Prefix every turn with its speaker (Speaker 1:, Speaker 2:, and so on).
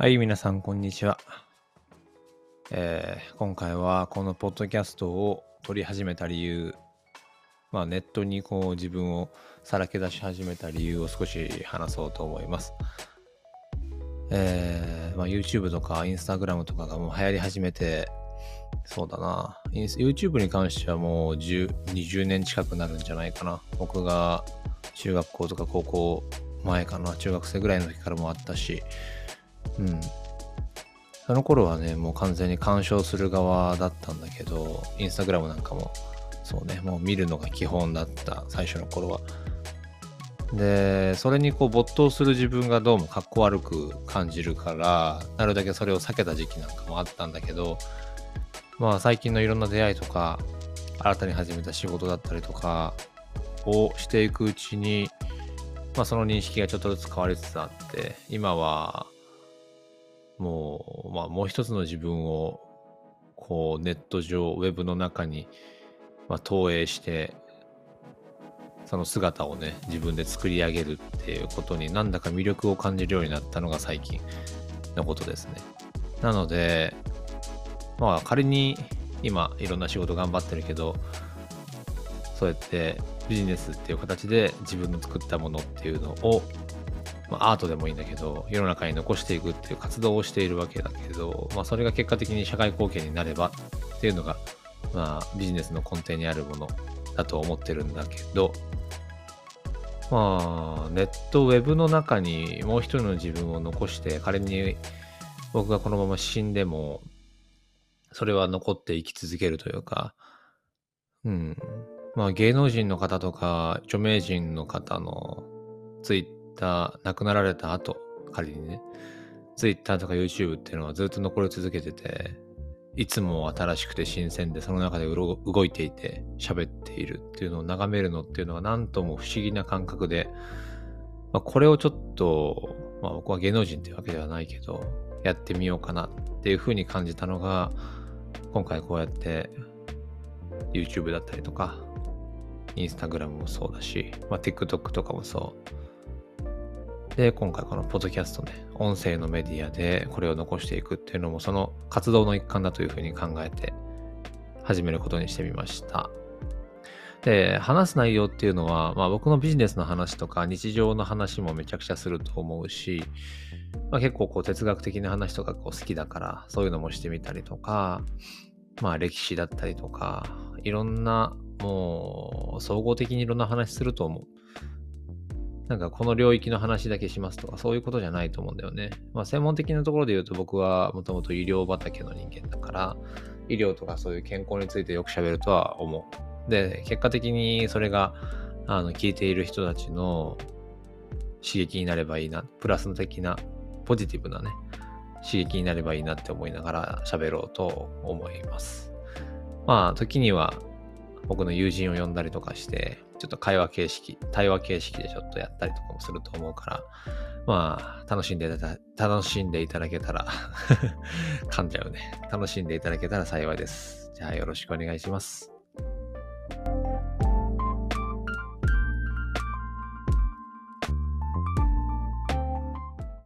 Speaker 1: はい、皆さん、こんにちは。えー、今回はこのポッドキャストを撮り始めた理由、まあ、ネットにこう自分をさらけ出し始めた理由を少し話そうと思います。えー、まあ、YouTube とか Instagram とかがもう流行り始めて、そうだな。YouTube に関してはもう10 20年近くなるんじゃないかな。僕が中学校とか高校前かな。中学生ぐらいの時からもあったし、うん。その頃はね、もう完全に干渉する側だったんだけど、インスタグラムなんかも、そうね、もう見るのが基本だった、最初の頃は。で、それにこう没頭する自分がどうもかっこ悪く感じるから、なるだけそれを避けた時期なんかもあったんだけど、まあ最近のいろんな出会いとか、新たに始めた仕事だったりとかをしていくうちに、まあその認識がちょっとずつ変わりつつあって、今はもう、まあ、もう一つの自分を、こう、ネット上、ウェブの中に、まあ、投影して、その姿をね、自分で作り上げるっていうことになんだか魅力を感じるようになったのが最近のことですね。なので、まあ仮に今いろんな仕事頑張ってるけど、そうやってビジネスっていう形で自分の作ったものっていうのをまあ、アートでもいいんだけど、世の中に残していくっていう活動をしているわけだけど、まあ、それが結果的に社会貢献になればっていうのが、まあ、ビジネスの根底にあるものだと思ってるんだけど、まあ、ネット、ウェブの中にもう一人の自分を残して、仮に僕がこのまま死んでも、それは残って生き続けるというか、うん。まあ、芸能人の方とか、著名人の方のツイッター、亡くなられた後、仮にね、Twitter とか YouTube っていうのはずっと残り続けてて、いつも新しくて新鮮でその中で動いていて喋っているっていうのを眺めるのっていうのは何とも不思議な感覚で、まあ、これをちょっと、まあ、僕は芸能人っていうわけではないけどやってみようかなっていうふうに感じたのが今回こうやって YouTube だったりとか Instagram もそうだし、まあ、TikTok とかもそう。で、今回このポッドキャストね、音声のメディアでこれを残していくっていうのもその活動の一環だというふうに考えて始めることにしてみました。で、話す内容っていうのは、まあ僕のビジネスの話とか日常の話もめちゃくちゃすると思うし、まあ、結構こう哲学的な話とかこう好きだからそういうのもしてみたりとか、まあ歴史だったりとか、いろんなもう総合的にいろんな話すると思う。なんかこの領域の話だけしますとか、そういうことじゃないと思うんだよね。まあ専門的なところで言うと僕はもともと医療畑の人間だから、医療とかそういう健康についてよく喋るとは思う。で、結果的にそれが、あの、聞いている人たちの刺激になればいいな、プラス的な、ポジティブなね、刺激になればいいなって思いながら喋ろうと思います。まあ、時には僕の友人を呼んだりとかして、ちょっと会話形式、対話形式でちょっとやったりとかもすると思うから、まあ、楽しんでいただ、楽しんでいただけたら 噛んじゃうね。楽しんでいただけたら幸いです。じゃあよろしくお願いします。